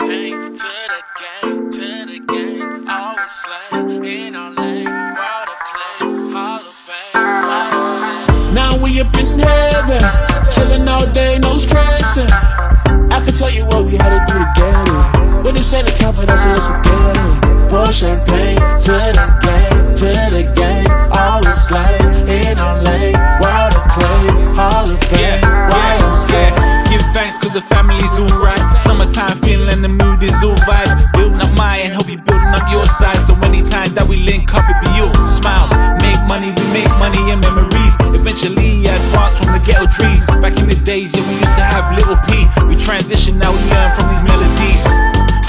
pain to the game, to the game. Always slang in our lane, world of play, Hall of Fame. Now we up in heaven, chilling all day, no stressing. I can tell you what we had to do to get it, but this ain't the time for us, so let's forget it. Pour champagne to the game, to the game. Always slang in our lane, world of play, Hall of Fame. Yeah, yeah, yeah. Give thanks 'cause the family's all Mood is all vibes. Building up mine, hope you building up your side. So anytime that we link up, it be you. Smiles, make money, we make money and memories. Eventually I advance from the ghetto trees. Back in the days, yeah, we used to have little P. We transition, now we learn from these melodies.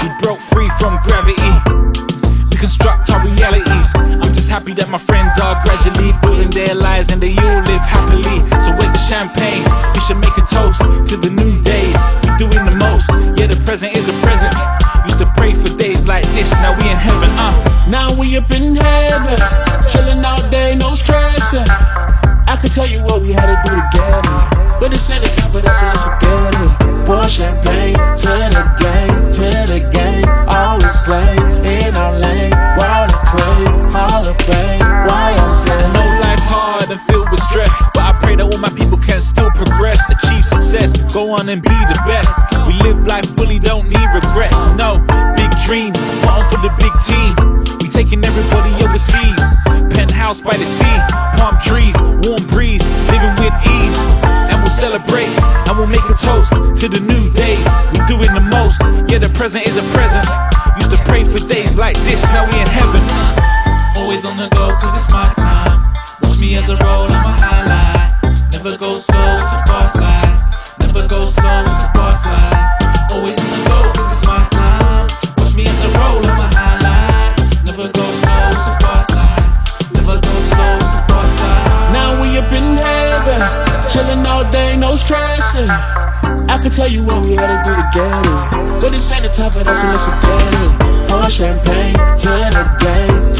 We broke free from gravity. We construct our realities. I'm just happy that my friends are is a present. Used to pray for days like this. Now we in heaven, uh. Now we up in heaven, chilling all day, no stressing. I can tell you what we had to do to get it, but it's the time for that, so let's forget it. Pour champagne to the game, to the game, always slay in our lane, world of clay, Hall of Fame, why I YMCA. No life's hard and filled with stress, but I pray that all my people can still progress, achieve success, go on and be the best. We live life fully, don't overseas. Penthouse by the sea, palm trees, warm breeze, living with ease. And we'll celebrate, and we'll make a toast to the new days. We're doing the most, yeah, the present is a present. Used to pray for days like this, now we in heaven. Always on the go, cause it's my time. Watch me as I roll, I'm a highlight. Never go slow, it's a fast life. Never go slow, all day, no stressing. I can tell you what we had to do to get it, but this ain't the time for that, so let's forget it. Pour champagne to the game,